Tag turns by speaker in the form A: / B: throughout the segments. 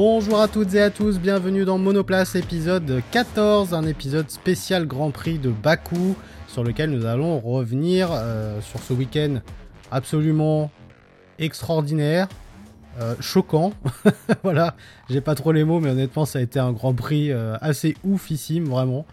A: Bonjour à toutes et à tous, bienvenue dans Monoplace épisode 14, un épisode spécial Grand Prix de Bakou sur lequel nous allons revenir euh, sur ce week-end absolument extraordinaire, euh, choquant. voilà, j'ai pas trop les mots, mais honnêtement, ça a été un Grand Prix euh, assez oufissime, vraiment.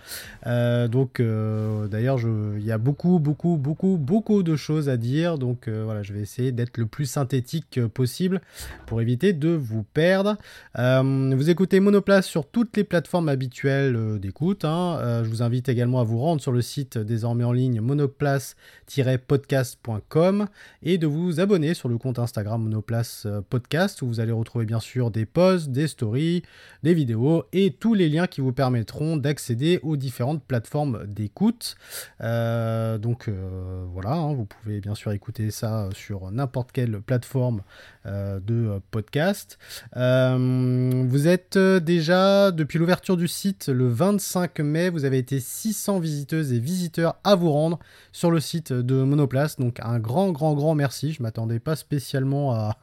A: Euh, donc, d'ailleurs, il y a beaucoup, beaucoup, beaucoup, beaucoup de choses à dire. Donc, voilà, je vais essayer d'être le plus synthétique possible pour éviter de vous perdre. vous écoutez Monoplace sur toutes les plateformes habituelles d'écoute. Hein. je vous invite également à vous rendre sur le site désormais en ligne monoplace-podcast.com et de vous abonner sur le compte Instagram Monoplace Podcast où vous allez retrouver bien sûr des posts, des stories, des vidéos et tous les liens qui vous permettront d'accéder aux différentes plateformes d'écoute. Euh, donc euh, voilà, hein, vous pouvez bien sûr écouter ça sur n'importe quelle plateforme euh, de podcast. vous êtes déjà, depuis l'ouverture du site le 25 mai, vous avez été 600 visiteuses et visiteurs à vous rendre sur le site de Monoplace. Donc un grand, grand, grand merci. Je m'attendais pas spécialement à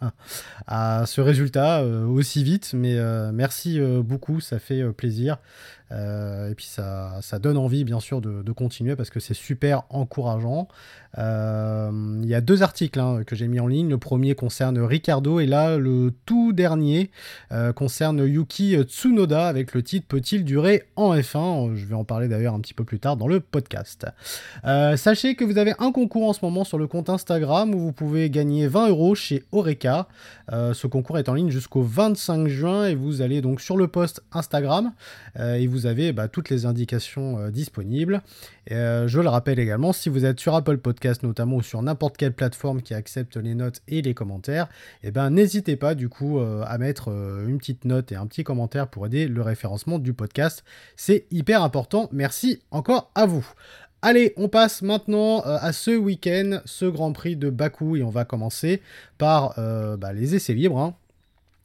A: ce résultat aussi vite, mais euh, merci euh, beaucoup, ça fait euh, et puis ça, ça, donne envie bien sûr de, continuer parce que c'est super encourageant. Il y a deux articles hein, que j'ai mis en ligne. Le premier concerne Ricardo et là le tout dernier concerne Yuki Tsunoda avec le titre Peut-il durer en F1 Je vais en parler d'ailleurs un petit peu plus tard dans le podcast. sachez que vous avez un concours en ce moment sur le compte Instagram où vous pouvez gagner 20 euros chez Oreca. ce concours est en ligne jusqu'au 25 juin et vous allez donc sur le post Instagram euh, et vous avez bah, toutes les indications euh, disponibles. Euh, je le rappelle également, si vous êtes sur Apple Podcast notamment ou sur n'importe quelle plateforme qui accepte les notes et les commentaires, eh ben n'hésitez pas du coup à mettre une petite note et un petit commentaire pour aider le référencement du podcast. C'est hyper important. Merci encore à vous. Allez, on passe maintenant à ce week-end, ce Grand Prix de Bakou, et on va commencer par bah, les essais libres. Hein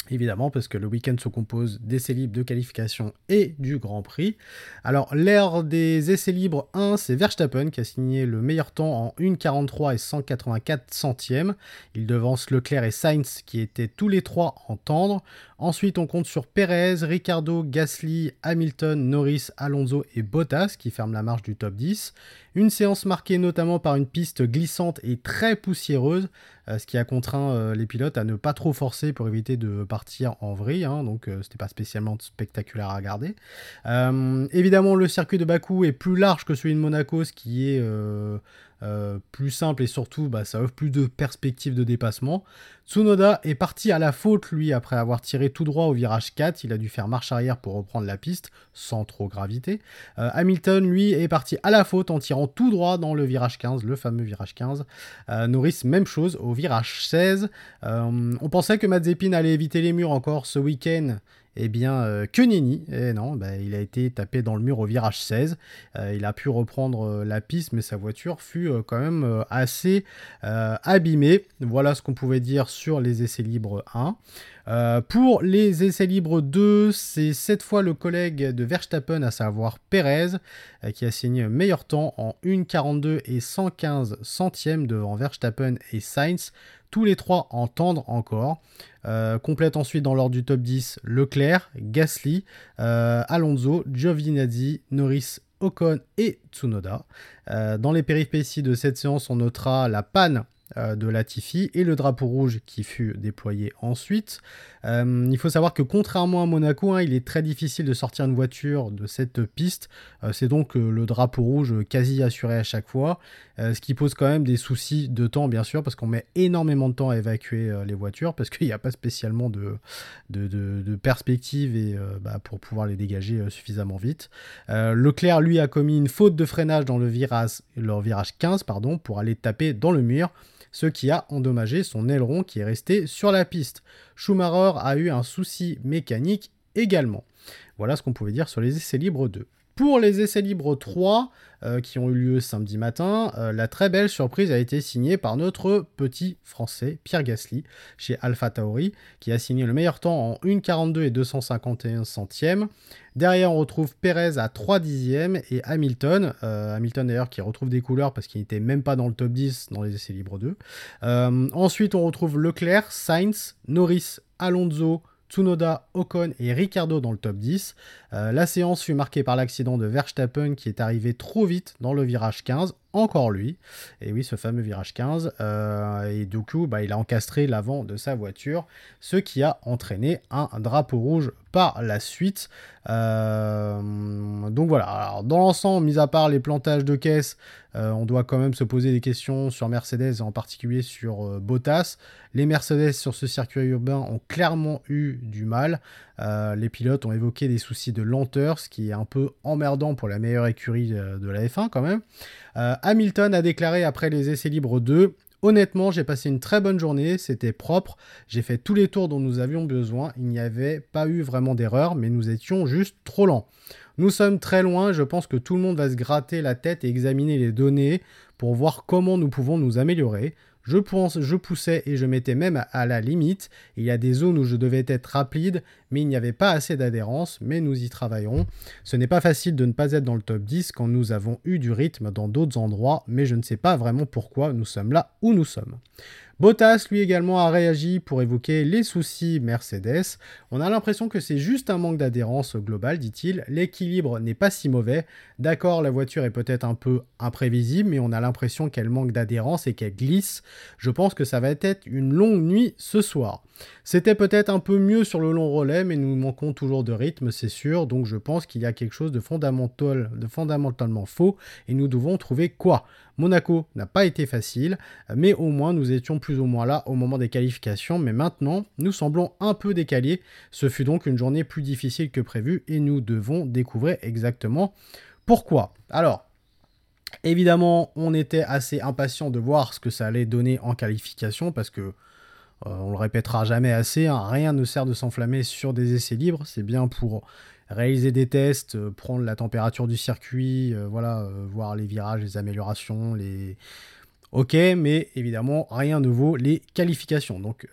A: évidemment, parce que le week-end se compose d'essais libres de qualification et du Grand Prix. Alors, l'ère des essais libres 1, c'est Verstappen qui a signé le meilleur temps en 1,43 et 184 centièmes. Il devance Leclerc et Sainz qui étaient tous les trois en tendre. Ensuite, on compte sur Perez, Ricardo, Gasly, Hamilton, Norris, Alonso et Bottas qui ferment la marche du top 10. Une séance marquée notamment par une piste glissante et très poussiéreuse, euh, ce qui a contraint euh, les pilotes à ne pas trop forcer pour éviter de partir en vrille, hein, donc euh, c'était pas spécialement spectaculaire à regarder. évidemment, le circuit de Bakou est plus large que celui de Monaco, ce qui est plus simple et surtout bah, ça offre plus de perspectives de dépassement. Tsunoda est parti à la faute lui après avoir tiré tout droit au virage 4, il a dû faire marche arrière pour reprendre la piste sans trop gravité. Euh, Hamilton lui est parti à la faute en tirant tout droit dans le virage 15, le fameux virage 15. Euh, même chose au virage 16. on pensait que Mazepin allait éviter les murs encore ce week-end eh bien, euh, que nenni. Et eh non, bah, il a été tapé dans le mur au virage 16. Euh, il a pu reprendre euh, la piste, mais sa voiture fut quand même assez abîmée. Voilà ce qu'on pouvait dire sur les essais libres 1. pour les essais libres 2, c'est cette fois le collègue de Verstappen, à savoir Perez, qui a signé un meilleur temps en 1,42 et 115 centièmes devant Verstappen et Sainz tous les trois en tendre encore. Euh, complète ensuite dans l'ordre du top 10 Leclerc, Gasly, euh, Alonso, Giovinazzi, Norris, Ocon et Tsunoda. Euh, dans les péripéties de cette séance, on notera la panne de Latifi et le drapeau rouge qui fut déployé ensuite. Il faut savoir que contrairement à Monaco, hein, il est très difficile de sortir une voiture de cette piste. C'est donc le drapeau rouge quasi assuré à chaque fois, ce qui pose quand même des soucis de temps, bien sûr, parce qu'on met énormément de temps à évacuer les voitures, parce qu'il n'y a pas spécialement de, de, perspective et, bah, pour pouvoir les dégager suffisamment vite. Leclerc, lui, a commis une faute de freinage dans le virage, le virage 15 pardon, pour aller taper dans le mur ce qui a endommagé son aileron qui est resté sur la piste. Schumacher a eu un souci mécanique également. Voilà ce qu'on pouvait dire sur les essais libres 2. Pour les essais libres 3, euh, qui ont eu lieu samedi matin, euh, la très belle surprise a été signée par notre petit français Pierre Gasly chez Alpha Tauri, qui a signé le meilleur temps en 1,42 et 251 centièmes. Derrière, on retrouve Perez à 3 dixièmes et Hamilton, euh, Hamilton d'ailleurs qui retrouve des couleurs parce qu'il n'était même pas dans le top 10 dans les essais libres 2. ensuite, on retrouve Leclerc, Sainz, Norris, Alonso, Tsunoda, Ocon et Ricardo dans le top 10. Euh, la séance fut marquée par l'accident de Verstappen qui est arrivé trop vite dans le virage 15 encore lui. Et oui, ce fameux virage 15. Euh, et du coup, bah, il a encastré l'avant de sa voiture, ce qui a entraîné un drapeau rouge par la suite. Euh, donc voilà, dans l'ensemble, mis à part les plantages de caisse, euh, on doit quand même se poser des questions sur Mercedes et en particulier sur Bottas. Les Mercedes sur ce circuit urbain ont clairement eu du mal. les pilotes ont évoqué des soucis de lenteur, ce qui est un peu emmerdant pour la meilleure écurie de la F1 quand même. Hamilton a déclaré après les essais libres 2 Honnêtement, j'ai passé une très bonne journée, c'était propre, j'ai fait tous les tours dont nous avions besoin, il n'y avait pas eu vraiment d'erreur, mais nous étions juste trop lents. Nous sommes très loin, je pense que tout le monde va se gratter la tête et examiner les données pour voir comment nous pouvons nous améliorer. Je, pense, je poussais et je mettais même à la limite. Il y a des zones où je devais être rapide, mais il n'y avait pas assez d'adhérence, mais nous y travaillerons. Ce n'est pas facile de ne pas être dans le top 10 quand nous avons eu du rythme dans d'autres endroits, mais je ne sais pas vraiment pourquoi nous sommes là où nous sommes. Bottas, lui également, a réagi pour évoquer les soucis Mercedes. On a l'impression que c'est juste un manque d'adhérence globale, dit-il. L'équilibre n'est pas si mauvais. D'accord, la voiture est peut-être un peu imprévisible, mais on a l'impression qu'elle manque d'adhérence et qu'elle glisse. Je pense que ça va être une longue nuit ce soir. C'était peut-être un peu mieux sur le long relais, mais nous manquons toujours de rythme, c'est sûr. Donc je pense qu'il y a quelque chose de, de fondamentalement faux et nous devons trouver quoi? Monaco n'a pas été facile, mais au moins nous étions plus ou moins là au moment des qualifications, mais maintenant nous semblons un peu décalés. Ce fut donc une journée plus difficile que prévu et nous devons découvrir exactement pourquoi. Alors, Évidemment, on était assez impatient de voir ce que ça allait donner en qualification parce que euh, on le répétera jamais assez, hein, rien ne sert de s'enflammer sur des essais libres, c'est bien pour réaliser des tests, euh, prendre la température du circuit, euh, voilà, euh, voir les virages, les améliorations, les... Ok, mais évidemment, rien ne vaut les qualifications. Donc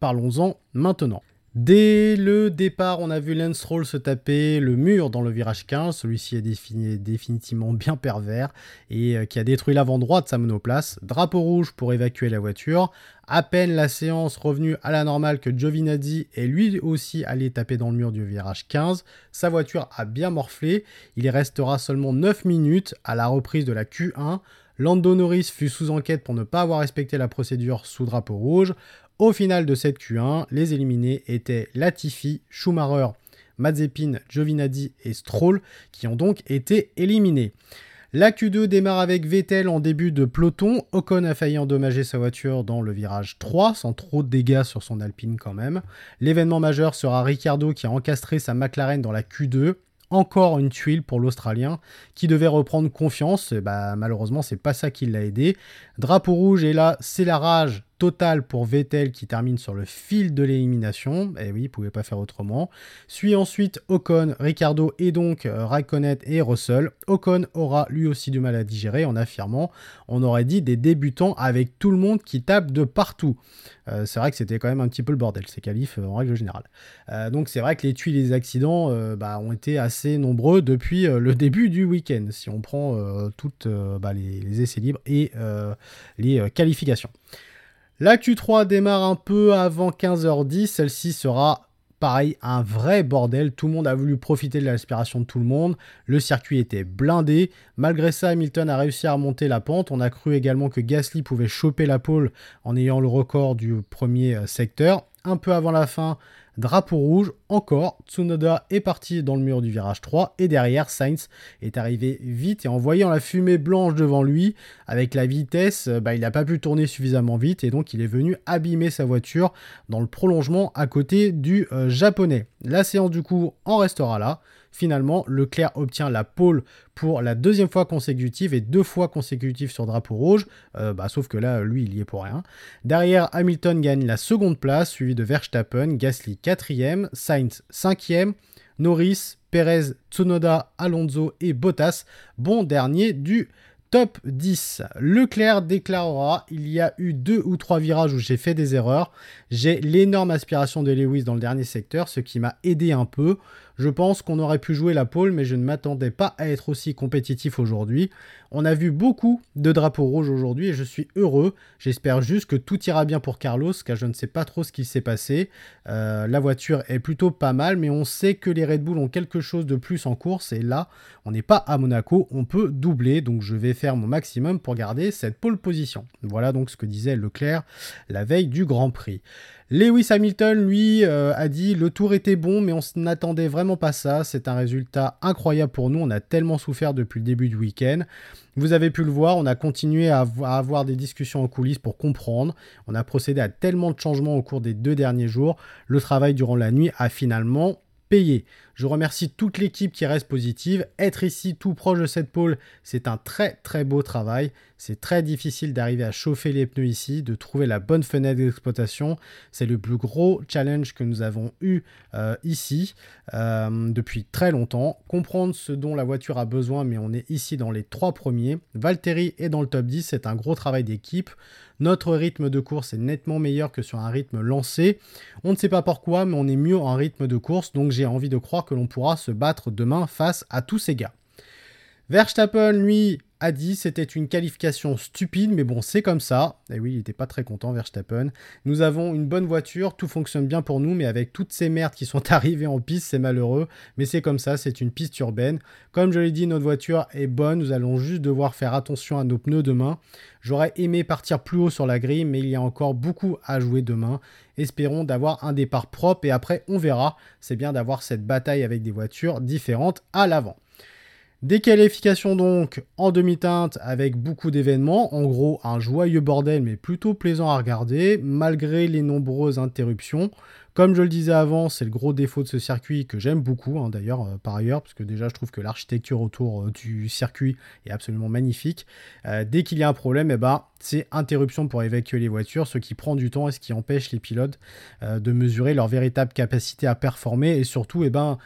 A: parlons-en maintenant. Dès le départ, on a vu Lance Roll se taper le mur dans le virage 15. Celui-ci est définitivement bien pervers et qui a détruit l'avant droit de sa monoplace. Drapeau rouge pour évacuer la voiture. À peine la séance revenue à la normale que Giovinazzi est lui aussi allé taper dans le mur du virage 15, sa voiture a bien morflé. Il restera seulement 9 minutes à la reprise de la Q1. Lando Norris fut sous enquête pour ne pas avoir respecté la procédure sous drapeau rouge. Au final de cette Q1, les éliminés étaient Latifi, Schumacher, Mazepin, Giovinazzi et Stroll qui ont donc été éliminés. La Q2 démarre avec Vettel en début de peloton. Ocon a failli endommager sa voiture dans le virage 3, sans trop de dégâts sur son Alpine quand même. L'événement majeur sera Ricardo qui a encastré sa McLaren dans la Q2 encore une tuile pour l'Australien qui devait reprendre confiance. bah, malheureusement, c'est pas ça qui l'a aidé. Drapeau rouge et là, c'est la rage total pour Vettel qui termine sur le fil de l'élimination. Et eh oui, il ne pouvait pas faire autrement. Suit ensuite Ocon, Ricardo et donc euh, Raikkonen et Russell. Ocon aura lui aussi du mal à digérer en affirmant, on aurait dit des débutants avec tout le monde qui tape de partout. Euh, c'est vrai que c'était quand même un petit peu le bordel, ces qualifs euh, en règle générale. donc c'est vrai que les tuiles et les accidents bah, ont été assez nombreux depuis le début du week-end, si on prend toutes bah, les, essais libres et les qualifications. La Q3 démarre un peu avant 15h10. Celle-ci sera pareil, un vrai bordel. Tout le monde a voulu profiter de l'aspiration de tout le monde. Le circuit était blindé. Malgré ça, Hamilton a réussi à remonter la pente. On a cru également que Gasly pouvait choper la pole en ayant le record du premier euh, secteur. Un peu avant la fin, Drapeau rouge, encore, Tsunoda est parti dans le mur du virage 3 et derrière Sainz est arrivé vite et en voyant la fumée blanche devant lui, avec la vitesse, euh, bah, il n'a pas pu tourner suffisamment vite et donc il est venu abîmer sa voiture dans le prolongement à côté du euh, japonais. La séance du coup en restera là. Finalement, Leclerc obtient la pole pour la deuxième fois consécutive et deux fois consécutive sur drapeau rouge, euh, bah, sauf que là, lui, il y est pour rien. Derrière, Hamilton gagne la seconde place, suivi de Verstappen, Gasly quatrième, Sainz cinquième, Norris, Perez, Tsunoda, Alonso et Bottas, bon dernier du top 10. Leclerc déclarera il y a eu deux ou trois virages où j'ai fait des erreurs. J'ai l'énorme aspiration de Lewis dans le dernier secteur, ce qui m'a aidé un peu. Je pense qu'on aurait pu jouer la pole, mais je ne m'attendais pas à être aussi compétitif aujourd'hui. On a vu beaucoup de drapeaux rouges aujourd'hui et je suis heureux. J'espère juste que tout ira bien pour Carlos, car je ne sais pas trop ce qui s'est passé. Euh, la voiture est plutôt pas mal, mais on sait que les Red Bull ont quelque chose de plus en course et là, on n'est pas à Monaco, on peut doubler, donc je vais faire mon maximum pour garder cette pole position. Voilà donc ce que disait Leclerc la veille du Grand Prix. Lewis Hamilton, lui, euh, a dit le tour était bon, mais on n'attendait vraiment pas ça. C'est un résultat incroyable pour nous. On a tellement souffert depuis le début du week-end. Vous avez pu le voir, on a continué à, avoir des discussions en coulisses pour comprendre. On a procédé à tellement de changements au cours des deux derniers jours. Le travail durant la nuit a finalement payé. Je remercie toute l'équipe qui reste positive. Être ici tout proche de cette pôle, c'est un très très beau travail. C'est très difficile d'arriver à chauffer les pneus ici, de trouver la bonne fenêtre d'exploitation. C'est le plus gros challenge que nous avons eu euh, ici euh, depuis très longtemps. Comprendre ce dont la voiture a besoin, mais on est ici dans les trois premiers. Valtteri est dans le top 10, c'est un gros travail d'équipe. Notre rythme de course est nettement meilleur que sur un rythme lancé. On ne sait pas pourquoi, mais on est mieux en rythme de course, donc j'ai envie de croire que l'on pourra se battre demain face à tous ces gars. Verstappen, lui, a dit c'était une qualification stupide, mais bon, c'est comme ça. Et oui, il n'était pas très content, Verstappen. Nous avons une bonne voiture, tout fonctionne bien pour nous, mais avec toutes ces merdes qui sont arrivées en piste, c'est malheureux. Mais c'est comme ça, c'est une piste urbaine. Comme je l'ai dit, notre voiture est bonne, nous allons juste devoir faire attention à nos pneus demain. J'aurais aimé partir plus haut sur la grille, mais il y a encore beaucoup à jouer demain. Espérons d'avoir un départ propre et après on verra. C'est bien d'avoir cette bataille avec des voitures différentes à l'avant. Des donc en demi-teinte avec beaucoup d'événements, en gros un joyeux bordel mais plutôt plaisant à regarder malgré les nombreuses interruptions. Comme je le disais avant, c'est le gros défaut de ce circuit que j'aime beaucoup hein, d'ailleurs euh, par ailleurs parce que déjà je trouve que l'architecture autour euh, du circuit est absolument magnifique. Euh, dès qu'il y a un problème, eh ben, c'est interruption pour évacuer les voitures, ce qui prend du temps et ce qui empêche les pilotes de mesurer leur véritable capacité à performer et surtout eh ben,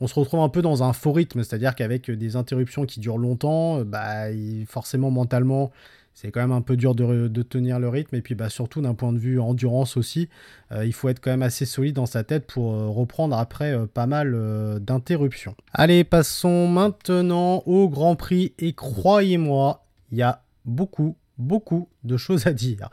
A: on se retrouve un peu dans un faux rythme, c'est-à-dire qu'avec des interruptions qui durent longtemps, bah, forcément mentalement, c'est quand même un peu dur de, tenir le rythme. Et puis bah, surtout d'un point de vue endurance aussi, euh, il faut être quand même assez solide dans sa tête pour euh, reprendre après euh, pas mal d'interruptions. Allez, passons maintenant au Grand Prix. Et croyez-moi, il y a beaucoup, beaucoup de choses à dire.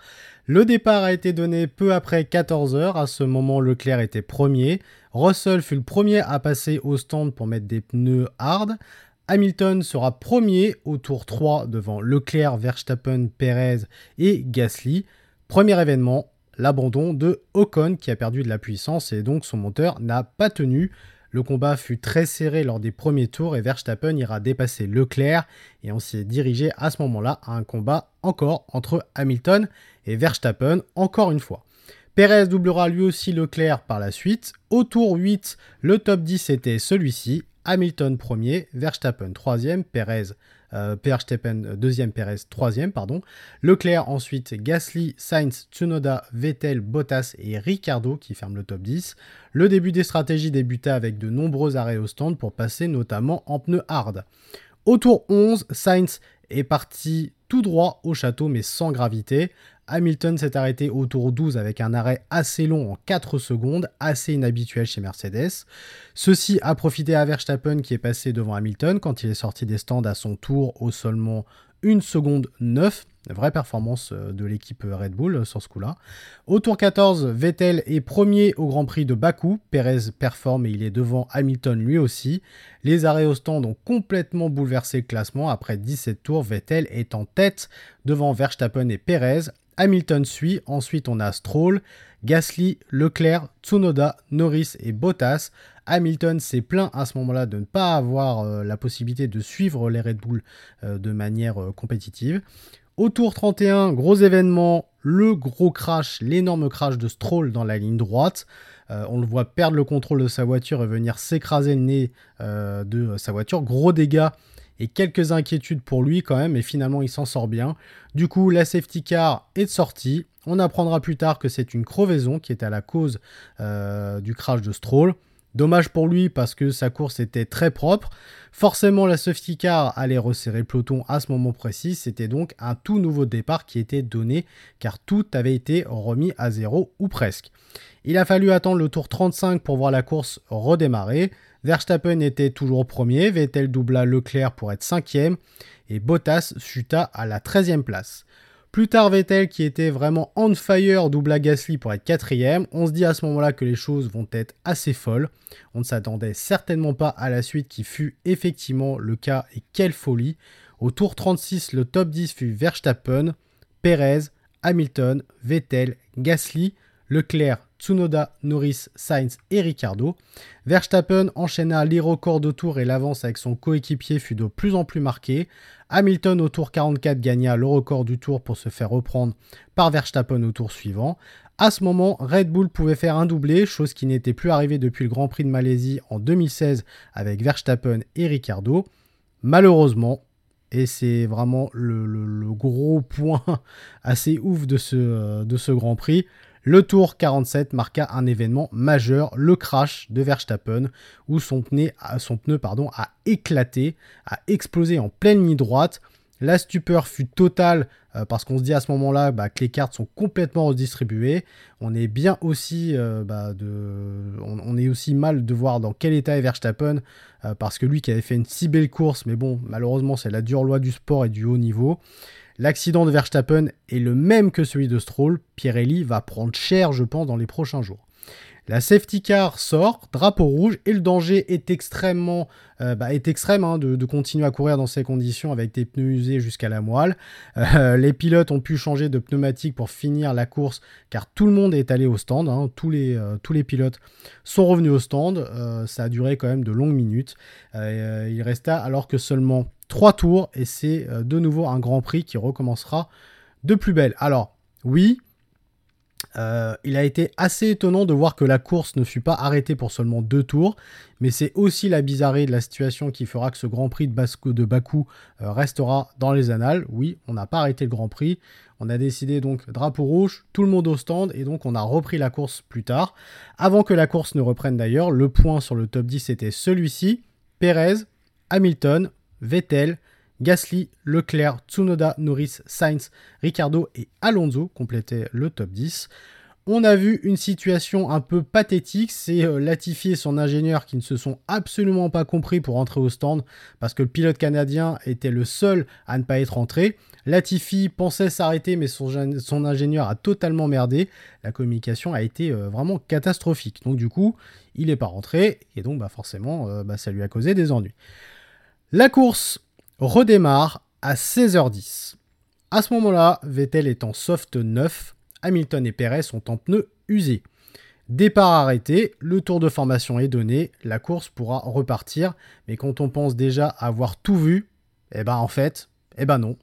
A: Le départ a été donné peu après 14h. À ce moment, Leclerc était premier. Russell fut le premier à passer au stand pour mettre des pneus hard. Hamilton sera premier au tour 3 devant Leclerc, Verstappen, Perez et Gasly. Premier événement, l'abandon de Ocon qui a perdu de la puissance et donc son moteur n'a pas tenu. Le combat fut très serré lors des premiers tours et Verstappen ira dépasser Leclerc et on s'est dirigé à ce moment-là à un combat encore entre Hamilton et Verstappen encore une fois. Perez doublera lui aussi Leclerc par la suite. Au tour 8, le top 10 était celui-ci. Hamilton premier, Verstappen troisième, Perez euh, Verstappen deuxième, Perez troisième, pardon. Leclerc ensuite, Gasly, Sainz, Tsunoda, Vettel, Bottas et Ricardo qui ferment le top 10. Le début des stratégies débuta avec de nombreux arrêts au stand pour passer notamment en pneus hard. Au tour 11, Sainz est parti tout droit au château mais sans gravité. Hamilton s'est arrêté au tour 12 avec un arrêt assez long en 4 secondes, assez inhabituel chez Mercedes. Ceci a profité à Verstappen qui est passé devant Hamilton quand il est sorti des stands à son tour au seulement 1 seconde 9. Vraie performance euh, de l'équipe Red Bull euh, sur ce coup-là. Au tour 14, Vettel est premier au Grand Prix de Bakou. Perez performe et il est devant Hamilton lui aussi. Les arrêts au stand ont complètement bouleversé le classement. Après 17 tours, Vettel est en tête devant Verstappen et Perez. Hamilton suit, ensuite on a Stroll, Gasly, Leclerc, Tsunoda, Norris et Bottas. Hamilton s'est plaint à ce moment-là de ne pas avoir euh, la possibilité de suivre les Red Bull euh, de manière euh, compétitive. Au tour 31, gros événement, le gros crash, l'énorme crash de Stroll dans la ligne droite. on le voit perdre le contrôle de sa voiture et venir s'écraser le nez de sa voiture. Gros dégâts et quelques inquiétudes pour lui quand même, et finalement il s'en sort bien. Du coup, la safety car est sortie. On apprendra plus tard que c'est une crevaison qui est à la cause du crash de Stroll. Dommage pour lui parce que sa course était très propre. Forcément, la safety car allait resserrer le peloton à ce moment précis. C'était donc un tout nouveau départ qui était donné car tout avait été remis à zéro ou presque. Il a fallu attendre le tour 35 pour voir la course redémarrer. Verstappen était toujours premier, Vettel doubla Leclerc pour être cinquième, et Bottas chuta à la 13e place. Plus tard, Vettel, qui était vraiment on fire, doubla Gasly pour être quatrième. On se dit à ce moment-là que les choses vont être assez folles. On ne s'attendait certainement pas à la suite qui fut effectivement le cas, et quelle folie. Au tour 36, le top 10 fut Verstappen, Perez, Hamilton, Vettel, Gasly, Leclerc, Tsunoda, Norris, Sainz et Ricardo. Verstappen enchaîna les records de tour et l'avance avec son coéquipier fut de plus en plus marquée. Hamilton au tour 44 gagna le record du tour pour se faire reprendre par Verstappen au tour suivant. À ce moment, Red Bull pouvait faire un doublé, chose qui n'était plus arrivée depuis le Grand Prix de Malaisie en 2016 avec Verstappen et Ricardo. Malheureusement, et c'est vraiment le, gros point assez ouf de ce, euh, de ce Grand Prix. Le Tour 47 marqua un événement majeur, le crash de Verstappen, où son pneu, a éclaté, a explosé en pleine ligne droite. La stupeur fut totale euh, parce qu'on se dit à ce moment-là bah, que les cartes sont complètement redistribuées. On est bien aussi, euh, bah, on, est aussi mal de voir dans quel état est Verstappen euh, parce que lui qui avait fait une si belle course, mais bon, malheureusement c'est la dure loi du sport et du haut niveau. L'accident de Verstappen est le même que celui de Stroll. Pirelli va prendre cher, je pense, dans les prochains jours. La safety car sort, drapeau rouge, et le danger est extrêmement euh, bah, est extrême hein, de, continuer à courir dans ces conditions avec des pneus usés jusqu'à la moelle. Euh, les pilotes ont pu changer de pneumatique pour finir la course car tout le monde est allé au stand. Hein. tous, les, euh, tous les pilotes sont revenus au stand. ça a duré quand même de longues minutes. il resta alors que seulement trois tours et c'est de nouveau un Grand Prix qui recommencera de plus belle. Alors oui, euh, il a été assez étonnant de voir que la course ne fut pas arrêtée pour seulement deux tours, mais c'est aussi la bizarrerie de la situation qui fera que ce Grand Prix de, Bakou euh, restera dans les annales. Oui, on n'a pas arrêté le Grand Prix, on a décidé donc drapeau rouge, tout le monde au stand, et donc on a repris la course plus tard. Avant que la course ne reprenne d'ailleurs, le point sur le top 10 était celui-ci, Perez, Hamilton, Vettel, Gasly, Leclerc, Tsunoda, Norris, Sainz, Ricardo et Alonso complétaient le top 10. On a vu une situation un peu pathétique, c'est euh, Latifi et son ingénieur qui ne se sont absolument pas compris pour entrer au stand parce que le pilote canadien était le seul à ne pas être entré. Latifi pensait s'arrêter mais son, ingénieur a totalement merdé. La communication a été euh, vraiment catastrophique. Donc du coup, il n'est pas rentré et donc bah, forcément euh, bah, ça lui a causé des ennuis. La course redémarre à 16h10. À ce moment-là, Vettel est en soft 9, Hamilton et Perez sont en pneus usés. Départ arrêté, le tour de formation est donné, la course pourra repartir, mais quand on pense déjà avoir tout vu, eh ben en fait, eh ben non.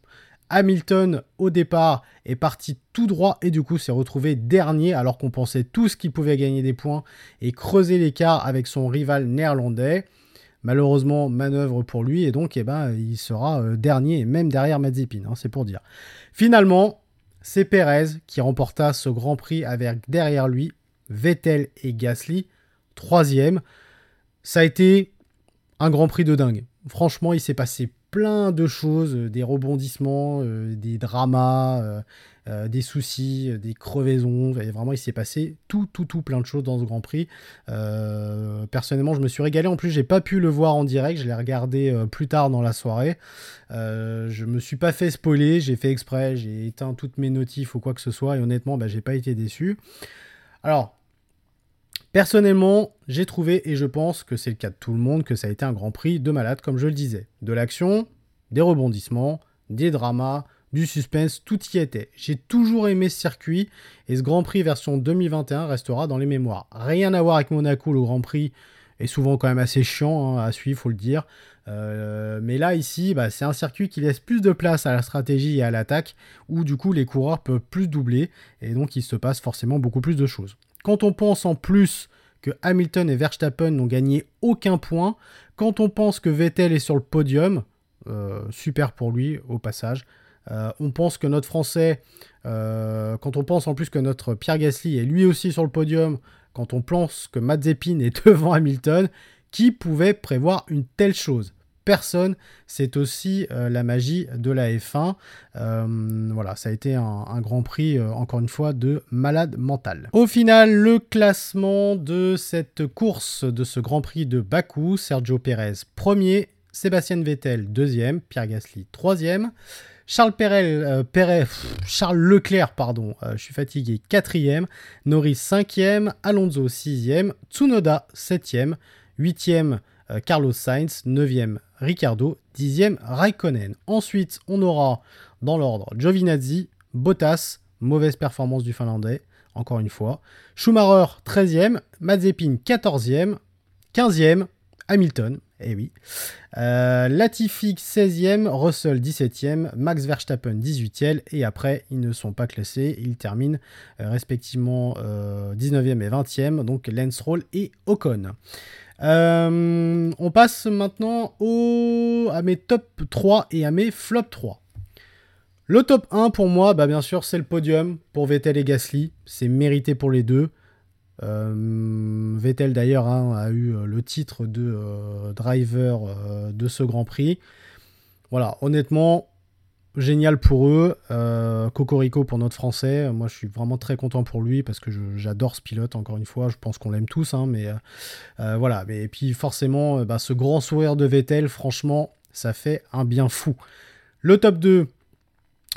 A: Hamilton au départ est parti tout droit et du coup s'est retrouvé dernier alors qu'on pensait tous qu'il pouvait gagner des points et creuser l'écart avec son rival néerlandais. Malheureusement, manœuvre pour lui et donc eh ben, il sera euh, dernier, même derrière Mazepin, hein, c'est pour dire. Finalement, c'est Perez qui remporta ce Grand Prix avec derrière lui Vettel et Gasly, troisième. Ça a été un Grand Prix de dingue. Franchement, il s'est passé plein de choses, euh, des rebondissements, euh, des dramas, des soucis, des crevaisons. vraiment, il s'est passé tout, tout, tout plein de choses dans ce Grand Prix. personnellement, je me suis régalé. En plus, j'ai pas pu le voir en direct. Je l'ai regardé plus tard dans la soirée. je me suis pas fait spoiler. J'ai fait exprès. J'ai éteint toutes mes notifs ou quoi que ce soit. Et honnêtement, bah, j'ai pas été déçu. Alors, Personnellement, j'ai trouvé, et je pense que c'est le cas de tout le monde, que ça a été un grand prix de malade, comme je le disais. De l'action, des rebondissements, des dramas, du suspense, tout y était. J'ai toujours aimé ce circuit, et ce Grand Prix version 2021 restera dans les mémoires. Rien à voir avec Monaco, le Grand Prix est souvent quand même assez chiant hein, à suivre, faut le dire. Euh, mais là, ici, bah, c'est un circuit qui laisse plus de place à la stratégie et à l'attaque, où du coup les coureurs peuvent plus doubler, et donc il se passe forcément beaucoup plus de choses. Quand on pense en plus que Hamilton et Verstappen n'ont gagné aucun point, quand on pense que Vettel est sur le podium, euh, super pour lui au passage. Euh, on pense que notre Français, euh, quand on pense en plus que notre Pierre Gasly est lui aussi sur le podium, quand on pense que Mazepin est devant Hamilton, qui pouvait prévoir une telle chose? Personne. C'est aussi la magie de la F1. voilà, ça a été un, un Grand Prix, encore une fois, de malade mental. Au final, le classement de cette course, de ce Grand Prix de Bakou, Sergio Pérez premier, Sébastien Vettel deuxième, Pierre Gasly troisième. Charles Perel, euh, Charles Leclerc, pardon, euh, je suis fatigué, quatrième, Norris cinquième, Alonso sixième, Tsunoda septième, huitième, euh, Carlos Sainz, neuvième, Ricardo, dixième, Raikkonen. Ensuite, on aura dans l'ordre Giovinazzi, Bottas, mauvaise performance du Finlandais, encore une fois, Schumacher 13e, Mazepin 14e, 15e, Hamilton, eh oui. Euh, Latifi 16e, Russell 17e, Max Verstappen 18e, et après, ils ne sont pas classés. Ils terminent euh, respectivement 19e euh, et 20e, donc Lance Roll et Ocon. on passe maintenant à mes top 3 et à mes flop 3. Le top 1 pour moi, bah bien sûr, c'est le podium pour Vettel et Gasly. C'est mérité pour les deux. Euh, Vettel d'ailleurs hein, a eu euh, le titre de euh, driver de ce Grand Prix. Voilà, honnêtement, génial pour eux. Cocorico pour notre français. Moi, je suis vraiment très content pour lui parce que j'adore ce pilote, encore une fois. Je pense qu'on l'aime tous. Hein, mais voilà. Mais, et puis, forcément, bah, ce grand sourire de Vettel, franchement, ça fait un bien fou. Le top 2,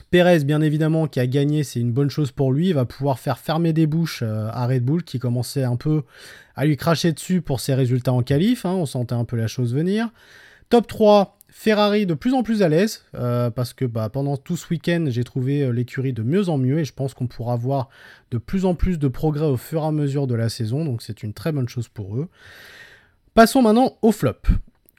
A: Pérez, bien évidemment, qui a gagné, c'est une bonne chose pour lui. Va pouvoir faire fermer des bouches euh, à Red Bull, qui commençait un peu à lui cracher dessus pour ses résultats en qualif. Hein. on sentait un peu la chose venir. Top 3, Ferrari de plus en plus à l'aise, euh, parce que bah, pendant tout ce week-end, j'ai trouvé euh, l'écurie de mieux en mieux, et je pense qu'on pourra voir de plus en plus de progrès au fur et à mesure de la saison, donc c'est une très bonne chose pour eux. Passons maintenant au flop.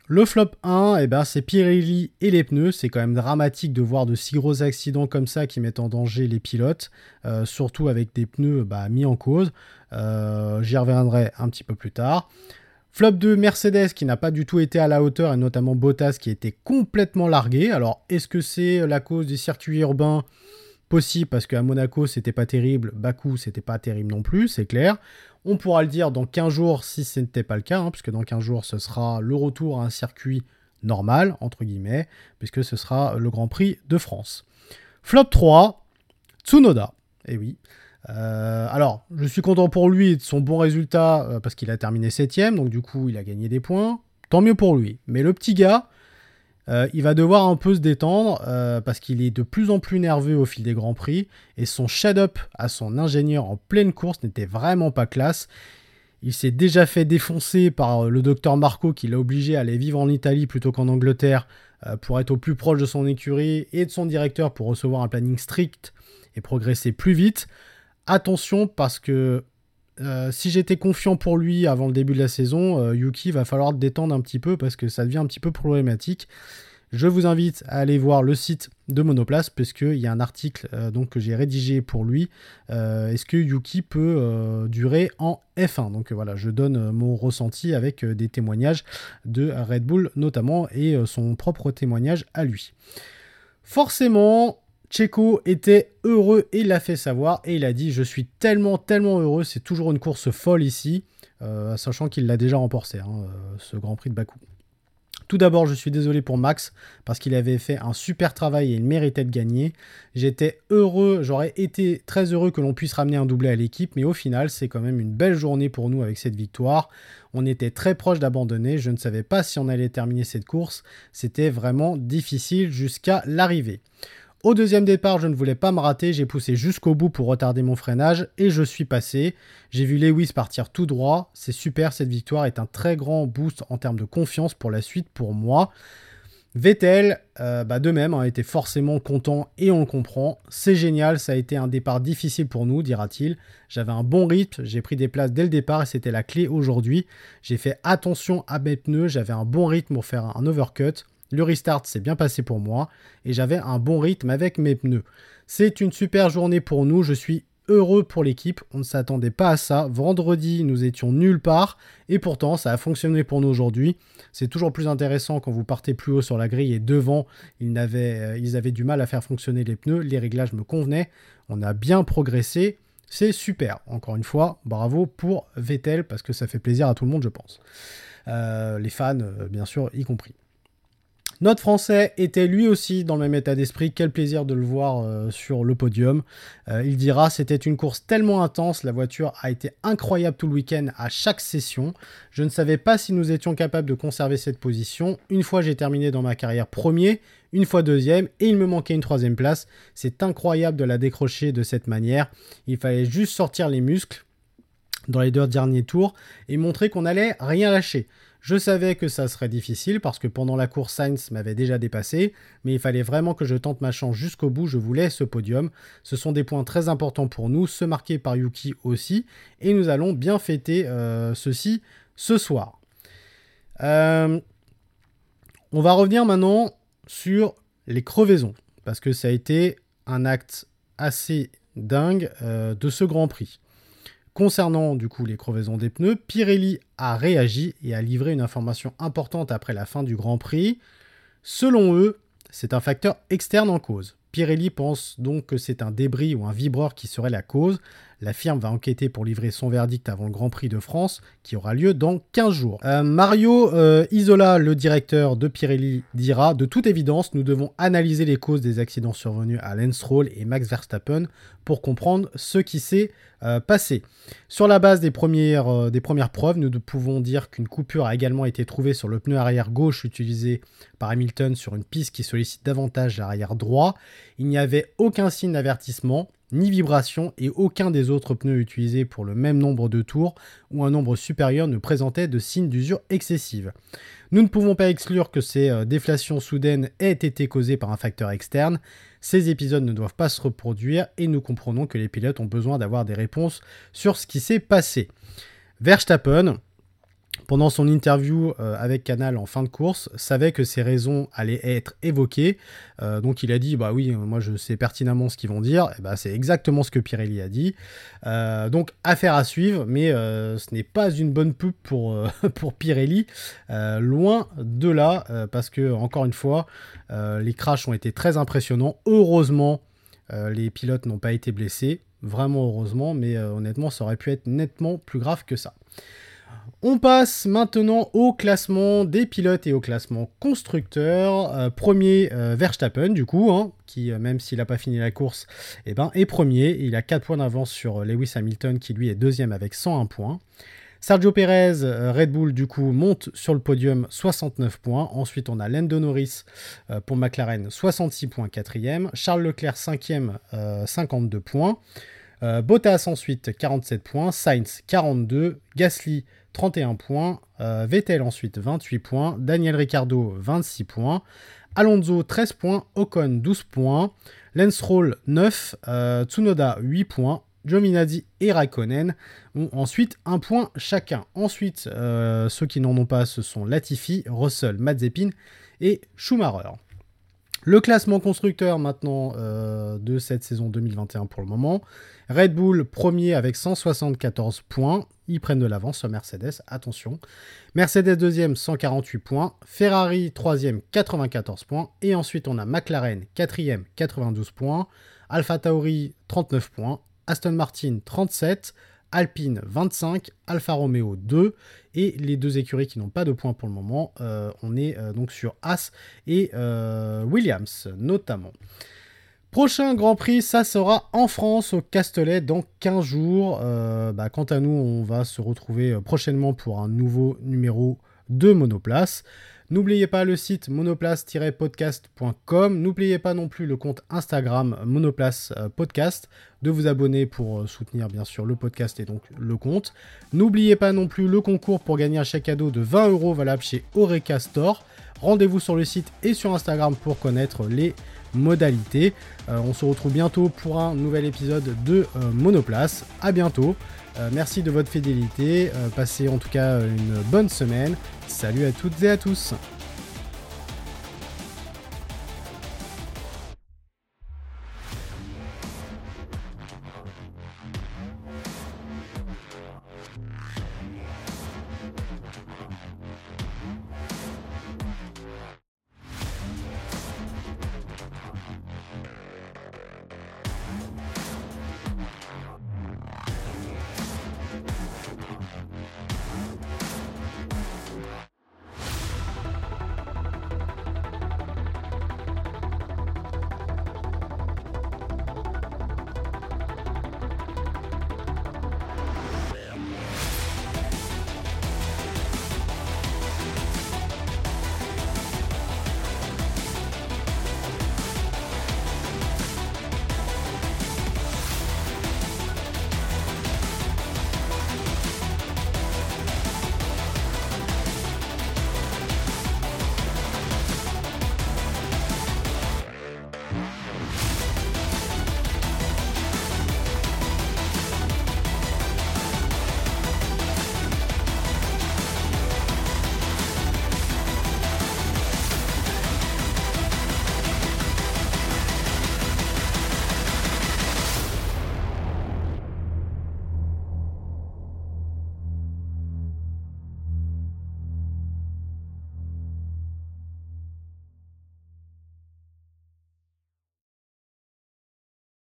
A: Le flop 1, eh ben, c'est Pirelli et les pneus. C'est quand même dramatique de voir de si gros accidents comme ça qui mettent en danger les pilotes, euh, surtout avec des pneus bah, mis en cause. Euh, j'y reviendrai un petit peu plus tard. Flop 2, Mercedes qui n'a pas du tout été à la hauteur, et notamment Bottas qui était complètement largué. Alors, est-ce que c'est la cause des circuits urbains Possible parce qu'à Monaco c'était pas terrible, Bakou c'était pas terrible non plus, c'est clair. On pourra le dire dans 15 jours si ce n'était pas le cas, hein, puisque dans 15 jours ce sera le retour à un circuit normal, entre guillemets, puisque ce sera le Grand Prix de France. Flop 3, Tsunoda. Eh oui. Euh, alors, je suis content pour lui de son bon résultat euh, parce qu'il a terminé 7ème, donc du coup il a gagné des points. Tant mieux pour lui. Mais le petit gars, euh, il va devoir un peu se détendre euh, parce qu'il est de plus en plus nerveux au fil des Grands Prix et son shut-up à son ingénieur en pleine course n'était vraiment pas classe. Il s'est déjà fait défoncer par le docteur Marco qui l'a obligé à aller vivre en Italie plutôt qu'en Angleterre euh, pour être au plus proche de son écurie et de son directeur pour recevoir un planning strict et progresser plus vite. Attention parce que si j'étais confiant pour lui avant le début de la saison, Yuki va falloir détendre un petit peu parce que ça devient un petit peu problématique. Je vous invite à aller voir le site de Monoplace parce qu'il y a un article donc, que j'ai rédigé pour lui. Est-ce que Yuki peut durer en F1 Donc voilà, je donne mon ressenti avec des témoignages de Red Bull notamment et son propre témoignage à lui. Forcément, Checo était heureux et l'a fait savoir et il a dit je suis tellement tellement heureux, c'est toujours une course folle ici, euh, sachant qu'il l'a déjà remporté, hein, euh, ce Grand Prix de Bakou. Tout d'abord, je suis désolé pour Max parce qu'il avait fait un super travail et il méritait de gagner. J'étais heureux, j'aurais été très heureux que l'on puisse ramener un doublé à l'équipe, mais au final, c'est quand même une belle journée pour nous avec cette victoire. On était très proche d'abandonner, je ne savais pas si on allait terminer cette course. C'était vraiment difficile jusqu'à l'arrivée. Au deuxième départ, je ne voulais pas me rater, j'ai poussé jusqu'au bout pour retarder mon freinage et je suis passé. J'ai vu Lewis partir tout droit, c'est super, cette victoire est un très grand boost en termes de confiance pour la suite pour moi. Vettel, euh, bah de même, a été forcément content et on le comprend. C'est génial, ça a été un départ difficile pour nous, dira-t-il. J'avais un bon rythme, j'ai pris des places dès le départ et c'était la clé aujourd'hui. J'ai fait attention à mes pneus, j'avais un bon rythme pour faire un overcut. Le restart s'est bien passé pour moi et j'avais un bon rythme avec mes pneus. C'est une super journée pour nous, je suis heureux pour l'équipe, on ne s'attendait pas à ça. Vendredi, nous étions nulle part et pourtant ça a fonctionné pour nous aujourd'hui. C'est toujours plus intéressant quand vous partez plus haut sur la grille et devant, ils avaient, euh, avaient du mal à faire fonctionner les pneus, les réglages me convenaient, on a bien progressé. C'est super. Encore une fois, bravo pour Vettel parce que ça fait plaisir à tout le monde, je pense. Euh, les fans, euh, bien sûr, y compris. Notre Français était lui aussi dans le même état d'esprit. Quel plaisir de le voir euh, sur le podium. Euh, il dira c'était une course tellement intense, la voiture a été incroyable tout le week-end à chaque session. Je ne savais pas si nous étions capables de conserver cette position. Une fois j'ai terminé dans ma carrière premier, une fois deuxième et il me manquait une troisième place. C'est incroyable de la décrocher de cette manière. Il fallait juste sortir les muscles dans les deux derniers tours et montrer qu'on allait rien lâcher. Je savais que ça serait difficile parce que pendant la course Sainz m'avait déjà dépassé, mais il fallait vraiment que je tente ma chance jusqu'au bout, je voulais ce podium. Ce sont des points très importants pour nous, ceux marqués par Yuki aussi, et nous allons bien fêter euh, ceci ce soir. Euh, on va revenir maintenant sur les crevaisons, parce que ça a été un acte assez dingue euh, de ce Grand Prix. Concernant du coup les crevaisons des pneus, Pirelli a réagi et a livré une information importante après la fin du Grand Prix. Selon eux, c'est un facteur externe en cause. Pirelli pense donc que c'est un débris ou un vibreur qui serait la cause. La firme va enquêter pour livrer son verdict avant le Grand Prix de France qui aura lieu dans 15 jours. Euh, Mario euh, Isola, le directeur de Pirelli, dira De toute évidence, nous devons analyser les causes des accidents survenus à Lance Stroll et Max Verstappen pour comprendre ce qui s'est euh, passé. Sur la base des premières, des premières preuves, nous pouvons dire qu'une coupure a également été trouvée sur le pneu arrière gauche utilisé par Hamilton sur une piste qui sollicite davantage l'arrière droit. Il n'y avait aucun signe d'avertissement ni vibration et aucun des autres pneus utilisés pour le même nombre de tours ou un nombre supérieur ne présentait de signes d'usure excessive. Nous ne pouvons pas exclure que ces euh, déflations soudaines aient été causées par un facteur externe. Ces épisodes ne doivent pas se reproduire et nous comprenons que les pilotes ont besoin d'avoir des réponses sur ce qui s'est passé. Verstappen, pendant son interview euh, avec Canal en fin de course, savait que ces raisons allaient être évoquées. Euh, donc il a dit bah oui, moi je sais pertinemment ce qu'ils vont dire. Et bah, c'est exactement ce que Pirelli a dit. Euh, donc affaire à suivre, mais ce n'est pas une bonne pub pour, pour Pirelli. loin de là, parce que encore une fois, les crashs ont été très impressionnants. Heureusement, les pilotes n'ont pas été blessés. Vraiment heureusement, mais honnêtement, ça aurait pu être nettement plus grave que ça. On passe maintenant au classement des pilotes et au classement constructeurs. Euh, premier euh, Verstappen du coup, hein, qui euh, même s'il n'a pas fini la course, eh ben, est premier. Il a 4 points d'avance sur Lewis Hamilton qui lui est deuxième avec 101 points. Sergio Perez, Red Bull du coup monte sur le podium 69 points. Ensuite on a Lando Norris pour McLaren 66 points quatrième. Charles Leclerc 5e 52 points. Bottas ensuite 47 points. Sainz 42. Gasly 31 points. Euh, Vettel ensuite 28 points. Daniel Ricciardo 26 points. Alonso 13 points. Ocon 12 points. Lance Roll 9. Euh, Tsunoda 8 points. Giovinazzi et Raikkonen ont ensuite un point chacun. Ensuite, euh, ceux qui n'en ont pas, ce sont Latifi, Russell, Mazepin et Schumacher. Le classement constructeur maintenant euh, de cette saison 2021 pour le moment. Red Bull premier avec 174 points. Ils prennent de l'avance sur Mercedes, attention. Mercedes deuxième 148 points. Ferrari troisième 94 points. Et ensuite on a McLaren quatrième 92 points. Alpha Tauri 39 points. Aston Martin 37. Alpine 25, Alfa Romeo 2 et les deux écuries qui n'ont pas de points pour le moment, euh, on est euh, donc sur As et euh, Williams notamment. Prochain Grand Prix, ça sera en France au Castellet dans 15 jours. Bah, quant à nous, on va se retrouver prochainement pour un nouveau numéro de Monoplace. N'oubliez pas le site monoplace-podcast.com. N'oubliez pas non plus le compte Instagram Monoplace euh, Podcast de vous abonner pour euh, soutenir bien sûr le podcast et donc le compte. N'oubliez pas non plus le concours pour gagner un chèque cadeau de 20 euros valable chez Oreca Store. Rendez-vous sur le site et sur Instagram pour connaître les modalités. Euh, on se retrouve bientôt pour un nouvel épisode de Monoplace. A bientôt. Euh, merci de votre fidélité. Euh, passez en tout cas une bonne semaine. Salut à toutes et à tous.